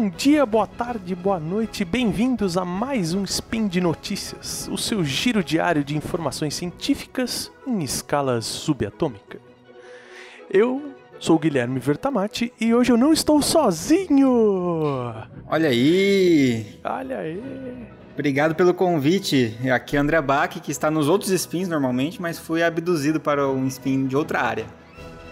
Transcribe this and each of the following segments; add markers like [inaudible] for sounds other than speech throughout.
bom dia, boa tarde, boa noite, bem-vindos a mais um Spin de Notícias, o seu giro diário de informações científicas em escala subatômica. Eu sou o Guilherme Vertamati e hoje eu não estou sozinho! Olha aí! Olha aí! Obrigado pelo convite. Aqui é André Bach, que está nos outros spins normalmente, mas fui abduzido para um spin de outra área.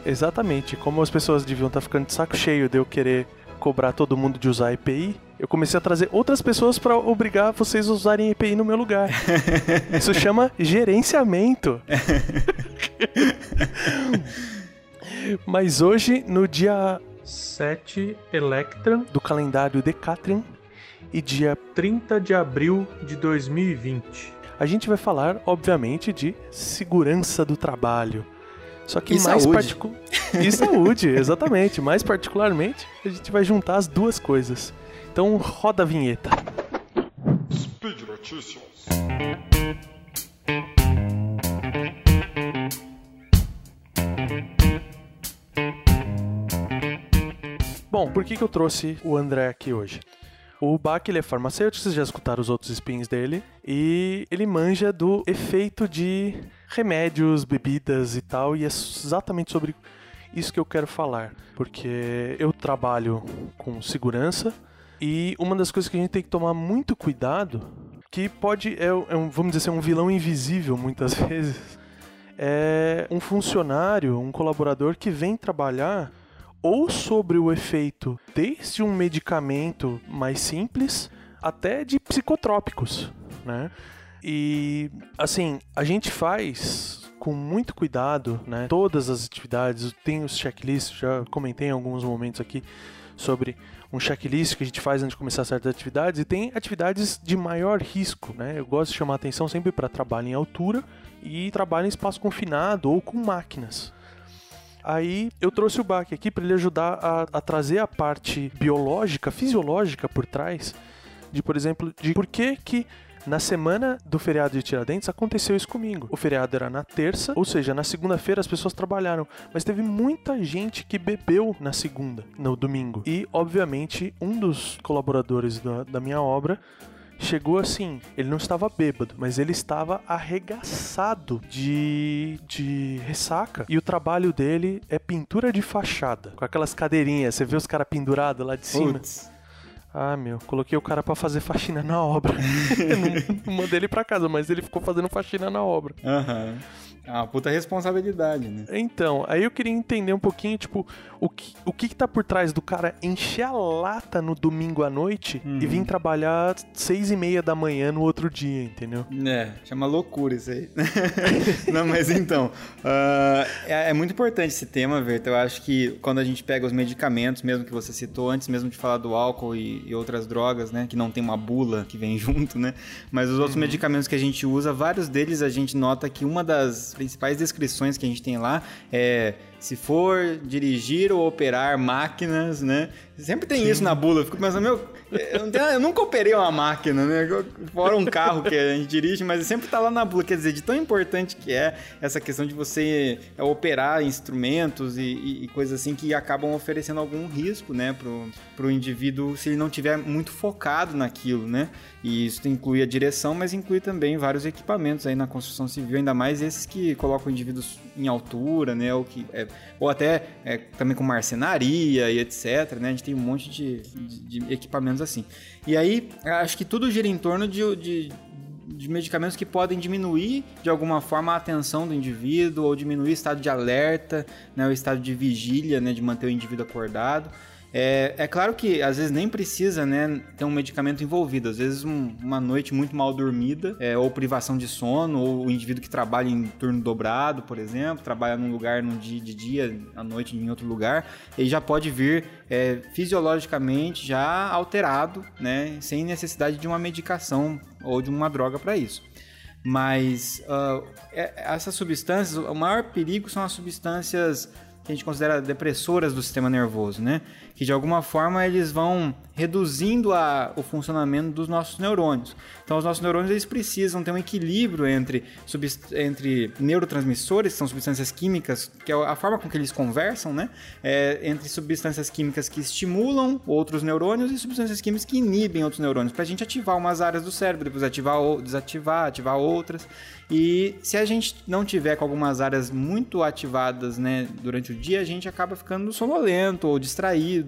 Exatamente, como as pessoas deviam estar ficando de saco cheio de eu querer cobrar todo mundo de usar EPI, eu comecei a trazer outras pessoas para obrigar vocês a usarem EPI no meu lugar. [laughs] Isso chama gerenciamento. [laughs] Mas hoje, no dia 7 Electran do calendário Decatrian e dia 30 de abril de 2020, a gente vai falar, obviamente, de segurança do trabalho. Só que e mais saúde. E saúde, exatamente. Mais particularmente, a gente vai juntar as duas coisas. Então roda a vinheta. Speed Notícias. Bom, por que, que eu trouxe o André aqui hoje? O Bach ele é farmacêutico, vocês já escutaram os outros spins dele, e ele manja do efeito de remédios, bebidas e tal, e é exatamente sobre isso que eu quero falar, porque eu trabalho com segurança e uma das coisas que a gente tem que tomar muito cuidado, que pode, é, é um, vamos dizer assim, um vilão invisível muitas [laughs] vezes, é um funcionário, um colaborador que vem trabalhar ou sobre o efeito desde um medicamento mais simples até de psicotrópicos, né? E assim, a gente faz com muito cuidado, né? Todas as atividades, tem os checklists, já comentei em alguns momentos aqui sobre um checklist que a gente faz antes de começar certas atividades e tem atividades de maior risco, né? Eu gosto de chamar atenção sempre para trabalho em altura e trabalho em espaço confinado ou com máquinas. Aí eu trouxe o Bach aqui para ele ajudar a, a trazer a parte biológica, fisiológica por trás, de por exemplo, de por que que na semana do feriado de Tiradentes aconteceu isso comigo. O feriado era na terça, ou seja, na segunda-feira as pessoas trabalharam, mas teve muita gente que bebeu na segunda, no domingo. E, obviamente, um dos colaboradores da, da minha obra chegou assim, ele não estava bêbado, mas ele estava arregaçado de, de ressaca. E o trabalho dele é pintura de fachada, com aquelas cadeirinhas, você vê os caras pendurados lá de cima. Putz. Ah, meu, coloquei o cara pra fazer faxina na obra. [laughs] Não, não mandei ele pra casa, mas ele ficou fazendo faxina na obra. Aham. É uma puta responsabilidade, né? Então, aí eu queria entender um pouquinho, tipo, o que, o que, que tá por trás do cara encher a lata no domingo à noite e vir trabalhar seis e meia da manhã no outro dia, entendeu? É, chama loucura isso aí. [laughs] Não, mas então, ah, é, é muito importante esse tema, Verta. Eu acho que quando a gente pega os medicamentos, mesmo que você citou antes mesmo de falar do álcool e, e outras drogas, né, que não tem uma bula que vem [laughs] junto, né, mas os outros medicamentos que a gente usa, vários deles a gente nota que uma das principais descrições que a gente tem lá é se for dirigir ou operar máquinas, né? Sempre tem isso na bula. Eu fico pensando, meu, eu, não tenho- eu nunca operei uma máquina, né? Fora um carro que a gente dirige, mas sempre tá lá na bula. Quer dizer, de tão importante que é essa questão de você é, operar instrumentos e, e- e coisas assim que acabam oferecendo algum risco, né, pro, pro indivíduo se ele não tiver muito focado naquilo, né? E isso inclui a direção, mas inclui também vários equipamentos aí na construção civil, ainda mais esses que colocam indivíduos em altura, né? Ou, que, é, ou até é, também com marcenaria e etc, né? A gente tem um monte de, de- de equipamentos assim. E aí, acho que tudo gira em torno de, de, de medicamentos que podem diminuir de alguma forma a atenção do indivíduo ou diminuir o estado de alerta, né? O estado de vigília, né? De manter o indivíduo acordado. É, é claro que às vezes nem precisa né, ter um medicamento envolvido. Às vezes um- uma noite muito mal dormida, é, ou privação de sono, ou o indivíduo que trabalha em turno dobrado, por exemplo, trabalha num lugar num dia de dia, à noite em outro lugar, ele já pode vir é, fisiologicamente já alterado, né, sem necessidade de uma medicação ou de uma droga para isso. Mas é- essas substâncias, o maior perigo são as substâncias que a gente considera depressoras do sistema nervoso, né? Que de alguma forma eles vão reduzindo a, o funcionamento dos nossos neurônios. Então, os nossos neurônios eles precisam ter um equilíbrio entre, entre neurotransmissores, que são substâncias químicas, que é a forma com que eles conversam, né? É, entre substâncias químicas que estimulam outros neurônios e substâncias químicas que inibem outros neurônios, para a gente ativar umas áreas do cérebro, depois ativar ou desativar, ativar outras. E se a gente não tiver com algumas áreas muito ativadas né, durante o dia, a gente acaba ficando sonolento ou distraído.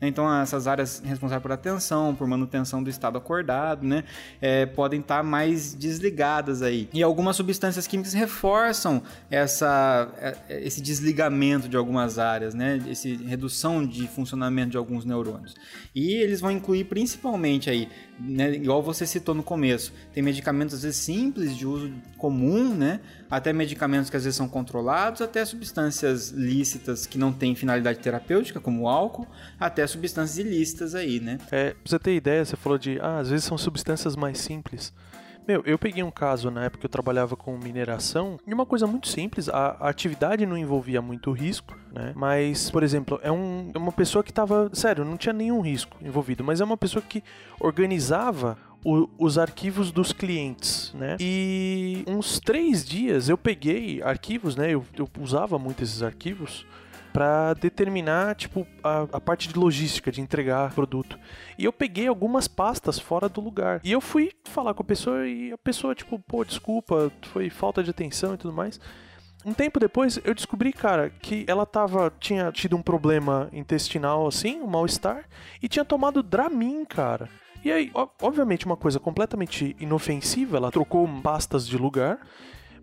Né? Então, essas áreas responsáveis por atenção, por manutenção do estado acordado, né, é, podem estar mais desligadas aí. E algumas substâncias químicas reforçam essa, é, esse desligamento de algumas áreas, né, essa redução de funcionamento de alguns neurônios. E eles vão incluir principalmente aí né, igual você citou no começo, tem medicamentos às vezes simples de uso comum, né, até medicamentos que às vezes são controlados, até substâncias lícitas que não têm finalidade terapêutica, como o álcool, até substâncias ilícitas aí, né. É, pra você ter ideia, você falou de, ah, às vezes são substâncias mais simples. Meu, eu peguei um caso na época que eu trabalhava com mineração e uma coisa muito simples, a, a atividade não envolvia muito risco, né? Mas, por exemplo, é, um, é uma pessoa que tava, sério, não tinha nenhum risco envolvido, mas é uma pessoa que organizava o, os arquivos dos clientes, né? E uns três dias eu peguei arquivos, né? Eu, eu usava muito esses arquivos para determinar, tipo, a, a, parte de logística, de entregar produto. E eu peguei algumas pastas fora do lugar. E eu fui falar com a pessoa e a pessoa, tipo, pô, desculpa, foi falta de atenção e tudo mais. Um tempo depois, eu descobri, cara, que ela tava, tinha tido um problema intestinal, assim, um mal-estar, e tinha tomado Dramin, cara. E aí, obviamente, uma coisa completamente inofensiva, ela trocou pastas de lugar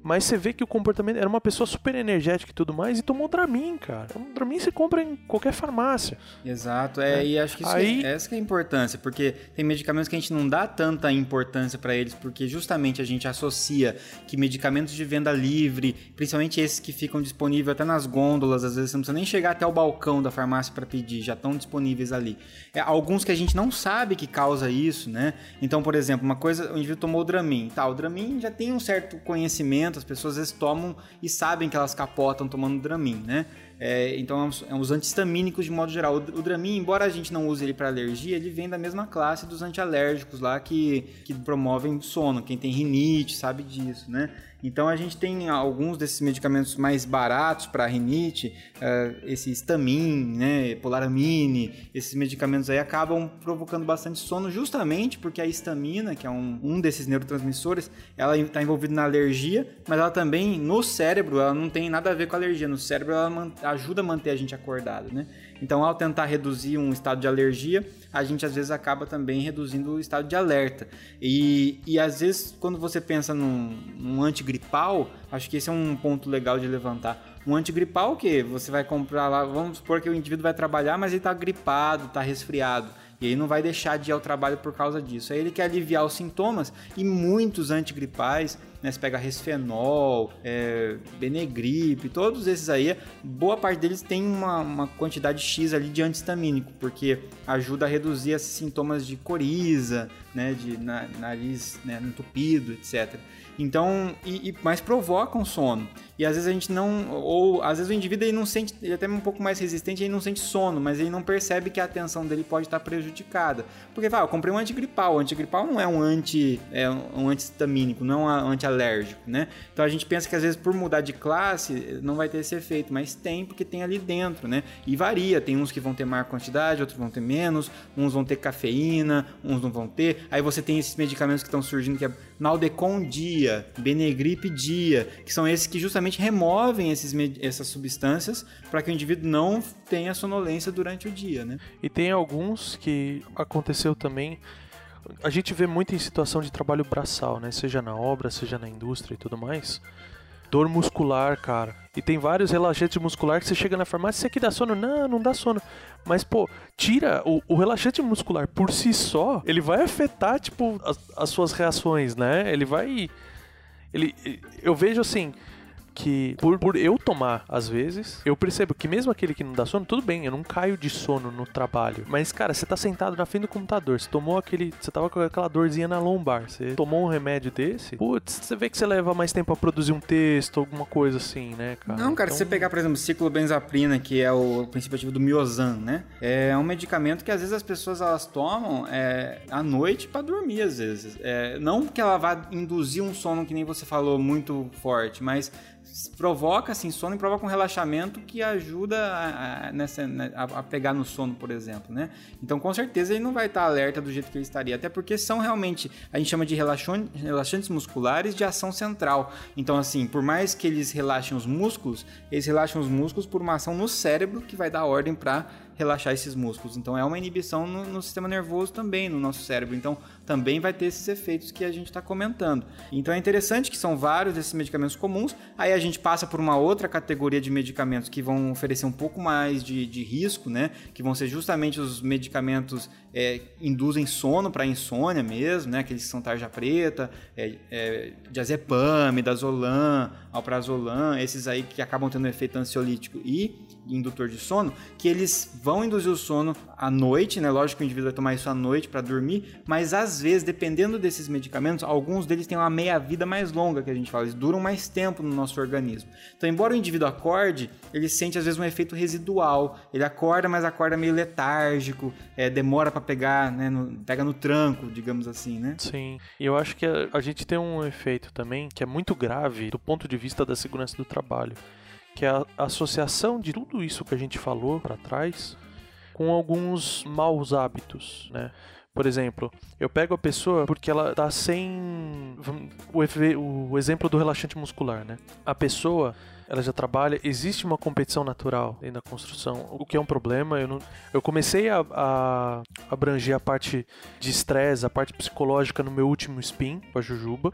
mas você vê que o comportamento era uma pessoa super energética e tudo mais e tomou Dramin, cara. Um Dramin você compra em qualquer farmácia. Exato, é, é. e acho que isso Aí... é, essa que é a importância, porque tem medicamentos que a gente não dá tanta importância para eles, porque justamente a gente associa que medicamentos de venda livre, principalmente esses que ficam disponíveis até nas gôndolas, às vezes você não precisa nem chegar até o balcão da farmácia para pedir, já estão disponíveis ali. É, alguns que a gente não sabe que causa isso, né? Então, por exemplo, uma coisa, o indivíduo tomou o Dramin, tá, o Dramin já tem um certo conhecimento as pessoas às vezes tomam e sabem que elas capotam tomando Dramin, né? É, então é uns antihistamínicos de modo geral. O, o Dramin, embora a gente não use ele para alergia, ele vem da mesma classe dos antialérgicos lá que, que promovem sono. Quem tem rinite sabe disso, né? Então a gente tem alguns desses medicamentos mais baratos para rinite, uh, esse Stamin, né, Polaramine, esses medicamentos aí acabam provocando bastante sono justamente porque a histamina, que é um, um desses neurotransmissores, ela está envolvida na alergia, mas ela também no cérebro, ela não tem nada a ver com alergia. No cérebro ela ajuda a manter a gente acordado, né? Então ao tentar reduzir um estado de alergia, a gente às vezes acaba também reduzindo o estado de alerta. E, e às vezes, quando você pensa num, num antigripal, acho que esse é um ponto legal de levantar. Um antigripal que você vai comprar lá, vamos supor que o indivíduo vai trabalhar, mas ele está gripado, está resfriado. E ele não vai deixar de ir ao trabalho por causa disso. Aí ele quer aliviar os sintomas e muitos antigripais né? Você pega Resfenol, é, Benegripe, todos esses aí, boa parte deles tem uma, uma quantidade X ali de antihistamínico, porque ajuda a reduzir esses sintomas de coriza, né? De na, nariz né? entupido, etc. Então, e, e, mas provocam sono. E às vezes a gente não, ou às vezes o indivíduo ele não sente, ele é até um pouco mais resistente, ele não sente sono, mas ele não percebe que a atenção dele pode estar prejudicada. Porque, vai, eu comprei um antigripal, o antigripal não é um anti, é um antihistamínico, não é um antialérgico, né? Então a gente pensa que às vezes por mudar de classe não vai ter esse efeito, mas tem porque tem ali dentro, né? E varia, tem uns que vão ter maior quantidade, outros vão ter menos, uns vão ter cafeína, uns não vão ter. Aí você tem esses medicamentos que estão surgindo que é Naldecon dia, Benegrip dia, que são esses que justamente removem esses, essas substâncias para que o indivíduo não tenha sonolência durante o dia, né? E tem alguns que aconteceu também a gente vê muito em situação de trabalho braçal, né? Seja na obra, seja na indústria e tudo mais. Dor muscular, cara. E tem vários relaxantes muscular que você chega na farmácia, você aqui dá sono? Não, não dá sono. Mas, pô, tira o, o relaxante muscular por si só, ele vai afetar, tipo, as, as suas reações, né? Ele vai. Ele, eu vejo assim, que por, por eu tomar, às vezes, eu percebo que mesmo aquele que não dá sono, tudo bem, eu não caio de sono no trabalho. Mas, cara, você tá sentado na frente do computador, você tomou aquele. Você tava com aquela dorzinha na lombar, você tomou um remédio desse, putz, você vê que você leva mais tempo a produzir um texto, alguma coisa assim, né, cara? Não, cara, se você Então, pegar, por exemplo, ciclobenzaprina, que é o princípio ativo do Miozan, né? É um medicamento que às vezes as pessoas elas tomam é, à noite pra dormir, às vezes. É, não que ela vá induzir um sono, que nem você falou, muito forte, mas provoca assim sono e provoca um relaxamento que ajuda a, a- nessa, né, a, a pegar no sono, por exemplo, né? Então, com certeza ele não vai estar alerta do jeito que ele estaria, até porque são realmente a gente chama de relaxon- relaxantes musculares de ação central. Então, assim, por mais que eles relaxem os músculos, eles relaxam os músculos por uma ação no cérebro que vai dar ordem para relaxar esses músculos. Então é uma inibição no, no sistema nervoso também, no nosso cérebro. Então também vai ter esses efeitos que a gente está comentando. Então é interessante que são vários desses medicamentos comuns. Aí a gente passa por uma outra categoria de medicamentos que vão oferecer um pouco mais de, de risco, né? Que vão ser justamente os medicamentos é, induzem sono para insônia mesmo, né? Aqueles que são tarja preta, é, é, diazepam, dazolam, alprazolam, esses aí que acabam tendo efeito ansiolítico e indutor de sono, que eles vão induzir o sono à noite, né? Lógico que o indivíduo vai tomar isso à noite para dormir, mas às vezes, dependendo desses medicamentos, alguns deles têm uma meia-vida mais longa, que a gente fala, eles duram mais tempo no nosso organismo. Então, embora o indivíduo acorde, ele sente às vezes um efeito residual. Ele acorda, mas acorda meio letárgico, é, demora para pegar, né? no- pega no tranco, digamos assim, né? Sim. E eu acho que a, a gente tem um efeito também que é muito grave do ponto de vista da segurança do trabalho, que é a associação de tudo isso que a gente falou para trás com alguns maus hábitos, né? Por exemplo, eu pego a pessoa porque ela tá sem o, o exemplo do relaxante muscular, né? A pessoa ela já trabalha, existe uma competição natural dentro da construção, o que é um problema. Eu, não, eu comecei a, a abranger a parte de estresse, a parte psicológica no meu último spin com a Jujuba.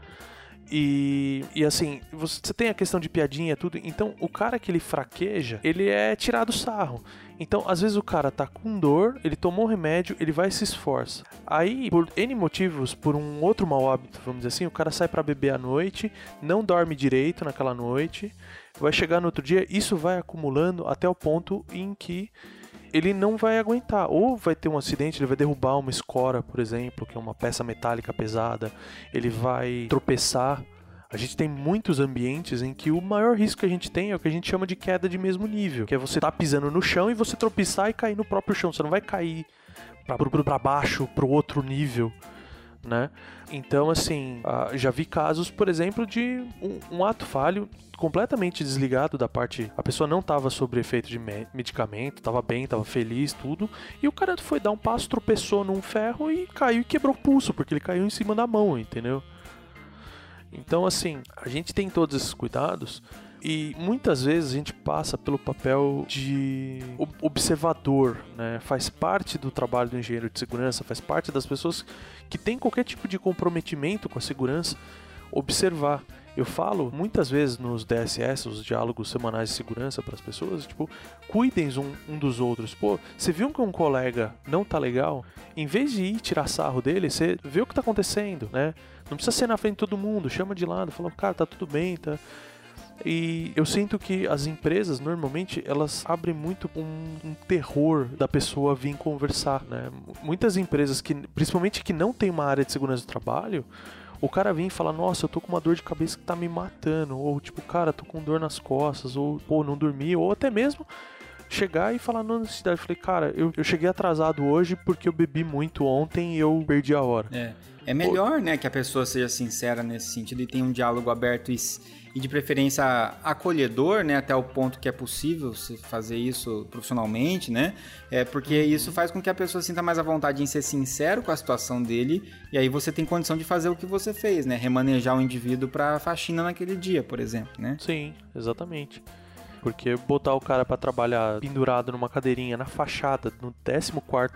E, e assim, você tem a questão de piadinha tudo, então o cara que ele fraqueja, ele é tirado sarro. Então, às vezes o cara tá com dor, ele tomou um remédio, ele vai e se esforça. Aí, por N motivos, por um outro mau hábito, vamos dizer assim, o cara sai pra beber à noite, não dorme direito naquela noite, vai chegar no outro dia, isso vai acumulando até o ponto em que ele não vai aguentar. Ou vai ter um acidente, ele vai derrubar uma escora, por exemplo, que é uma peça metálica pesada, ele vai tropeçar. A gente tem muitos ambientes em que o maior risco que a gente tem é o que a gente chama de queda de mesmo nível, que é você tá pisando no chão e você tropeçar e cair no próprio chão. Você não vai cair pra baixo, pro outro nível, né? Então, assim, ah, já vi casos, por exemplo, de um, ato falho completamente desligado da parte. A pessoa não estava sob efeito de me- medicamento, estava bem, estava feliz, tudo. E o cara foi dar um passo, tropeçou num ferro e caiu e quebrou o pulso, porque ele caiu em cima da mão, entendeu? Então, assim, a gente tem todos esses cuidados e muitas vezes a gente passa pelo papel de ob- observador, né? Faz parte do trabalho do engenheiro de segurança, faz parte das pessoas que têm qualquer tipo de comprometimento com a segurança, observar. Eu falo muitas vezes nos DSS, os diálogos semanais de segurança para as pessoas, tipo, cuidem um, um dos outros. Pô, você viu que um colega não tá legal? Em vez de ir tirar sarro dele, você vê o que tá acontecendo, né? Não precisa ser na frente de todo mundo, chama de lado, fala, cara, tá tudo bem, tá. E eu sinto que as empresas, normalmente, elas abrem muito um, um terror da pessoa vir conversar, né? Muitas empresas, que, principalmente que não tem uma área de segurança do trabalho, o cara vem e fala, nossa, eu tô com uma dor de cabeça que tá me matando, ou tipo, cara, tô com dor nas costas, ou pô, não dormi, ou até mesmo chegar e falar na necessidade. Eu falei, cara, eu, eu cheguei atrasado hoje porque eu bebi muito ontem e eu perdi a hora. É. É melhor, né, que a pessoa seja sincera nesse sentido e tenha um diálogo aberto e, e de preferência acolhedor, né, até o ponto que é possível se fazer isso profissionalmente, né? É porque isso faz com que a pessoa sinta mais à vontade em ser sincero com a situação dele e aí você tem condição de fazer o que você fez, né? Remanejar o indivíduo para faxina naquele dia, por exemplo, né? Sim, exatamente. Porque botar o cara pra trabalhar pendurado numa cadeirinha na fachada, no 14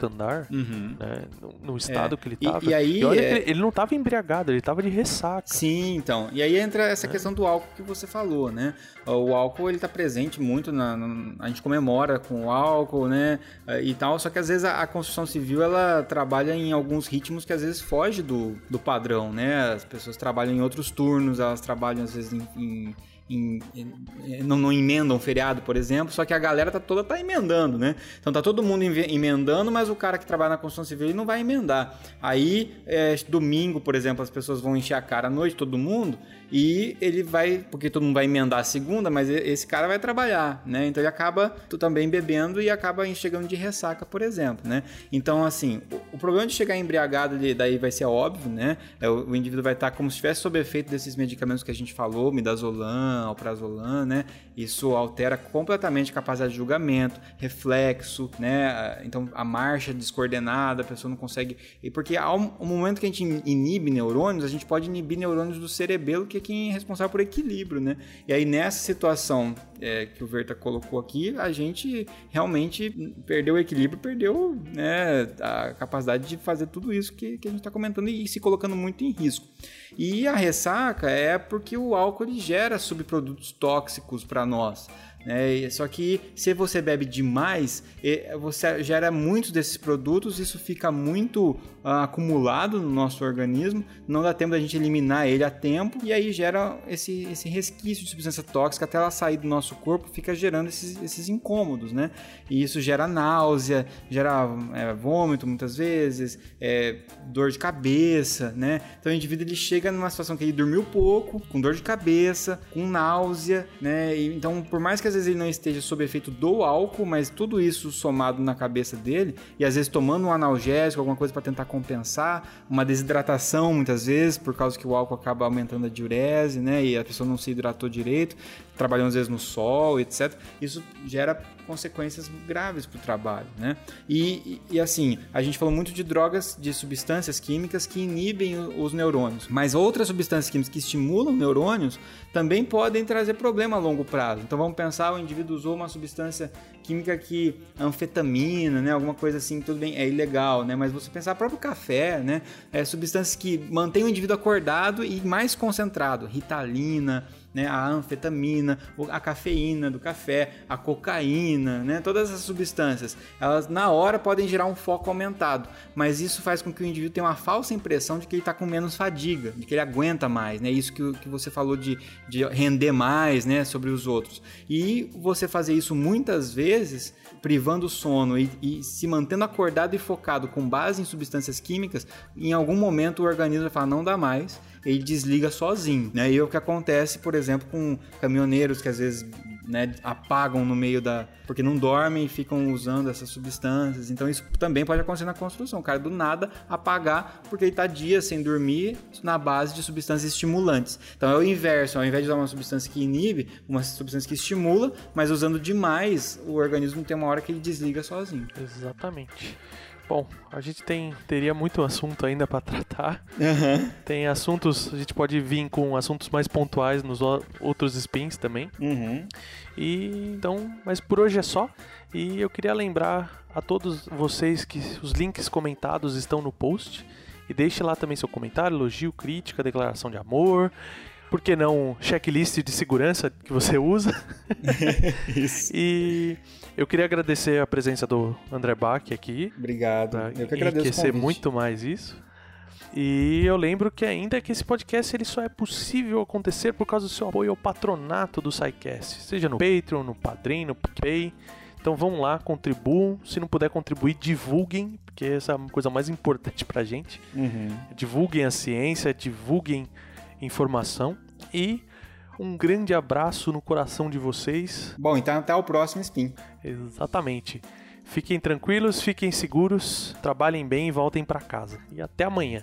andar, Uhum. né, no, no estado É. que ele E- tava. e aí, olha é- ele, ele não tava embriagado, ele tava de ressaca. Sim, então. E aí entra essa questão do álcool que você falou, né? O álcool, ele tá presente muito na... na- a gente comemora com o álcool, né? E tal, só que às vezes a, a construção civil, ela trabalha em alguns ritmos que às vezes foge do, do padrão, né? As pessoas trabalham em outros turnos, elas trabalham às vezes em... em em, em, não, não emendam feriado, por exemplo, só que a galera tá toda tá emendando, né? Então tá todo mundo emendando, mas o cara que trabalha na construção civil ele não vai emendar. Aí, é, domingo, por exemplo, as pessoas vão encher a cara à noite, todo mundo, e ele vai, porque todo mundo vai emendar a segunda, mas esse cara vai trabalhar, né? Então ele acaba tu também bebendo e acaba chegando de ressaca, por exemplo, né? Então, assim, o, o problema de chegar embriagado daí vai ser óbvio, né? É, o, o indivíduo vai estar como se estivesse sob efeito desses medicamentos que a gente falou, midazolam, alprazolam, né? Isso altera completamente a capacidade de julgamento, reflexo, né? Então a marcha descoordenada, a pessoa não consegue. E porque ao momento que a gente inibe neurônios, a gente pode inibir neurônios do cerebelo, que é quem é responsável por equilíbrio, né? E aí nessa situação é, que o Verta colocou aqui, a gente realmente perdeu o equilíbrio, perdeu né, a capacidade de fazer tudo isso que, que a gente está comentando e, e se colocando muito em risco. E a ressaca é porque o álcool gera subprodutos tóxicos para nós. É, só que se você bebe demais, você gera muitos desses produtos, isso fica muito uh, acumulado no nosso organismo, não dá tempo da gente eliminar ele a tempo, e aí gera esse, esse resquício de substância tóxica até ela sair do nosso corpo, fica gerando esses, esses incômodos, né? E isso gera náusea, gera é, vômito muitas vezes, é, dor de cabeça, né? Então o indivíduo ele chega numa situação que ele dormiu pouco, com dor de cabeça, com náusea, né? E, então, por mais que às vezes ele não esteja sob efeito do álcool, mas tudo isso somado na cabeça dele, e às vezes tomando um analgésico, alguma coisa para tentar compensar, uma desidratação muitas vezes, por causa que o álcool acaba aumentando a diurese, né? E a pessoa não se hidratou direito, trabalhando às vezes no sol, etc. Isso gera consequências graves para o trabalho, né? E, e, assim, a gente falou muito de drogas, de substâncias químicas que inibem os neurônios, mas outras substâncias químicas que estimulam neurônios também podem trazer problema a longo prazo. Então vamos pensar, o indivíduo usou uma substância química que anfetamina, né, alguma coisa assim, tudo bem, é ilegal, né? Mas você pensar próprio café, né, é substâncias que mantêm o indivíduo acordado e mais concentrado, ritalina, né, a anfetamina, a cafeína do café, a né, todas essas substâncias, elas na hora podem gerar um foco aumentado, mas isso faz com que o indivíduo tenha uma falsa impressão de que ele está com menos fadiga, de que ele aguenta mais, né, isso que, que você falou de, de render mais, né, sobre os outros. E você fazer isso muitas vezes, privando o sono e, e se mantendo acordado e focado com base em substâncias químicas, em algum momento o organismo vai falar não dá mais ele desliga sozinho, né? E é o que acontece, por exemplo, com caminhoneiros que às vezes né, apagam no meio da. porque não dormem e ficam usando essas substâncias. Então isso também pode acontecer na construção. O cara do nada apagar porque ele está dias sem dormir na base de substâncias estimulantes. Então é o inverso, ao invés de usar uma substância que inibe, uma substância que estimula, mas usando demais, o organismo tem uma hora que ele desliga sozinho. Exatamente. Bom, a gente tem teria muito assunto ainda para tratar. Uhum. Tem assuntos, a gente pode vir com assuntos mais pontuais nos outros spins também. Uhum. E então, mas por hoje é só. E eu queria lembrar a todos vocês que os links comentados estão no post. E deixe lá também seu comentário, elogio, crítica, declaração de amor por que não checklist de segurança que você usa. [laughs] Isso. e eu queria agradecer a presença do André Bach aqui. Obrigado. Eu que agradeço enriquecer muito mais isso. E eu lembro que ainda que esse podcast ele só é possível acontecer por causa do seu apoio ao patronato do SciCast, seja no Patreon, no Padrim, no PicPay. Então vão lá, contribuam. Se não puder contribuir, divulguem, porque essa é a coisa mais importante pra gente. Uhum. Divulguem a ciência, divulguem informação e um grande abraço no coração de vocês. Bom, então até o próximo spin. Exatamente. Fiquem tranquilos, fiquem seguros, trabalhem bem e voltem para casa. E até amanhã.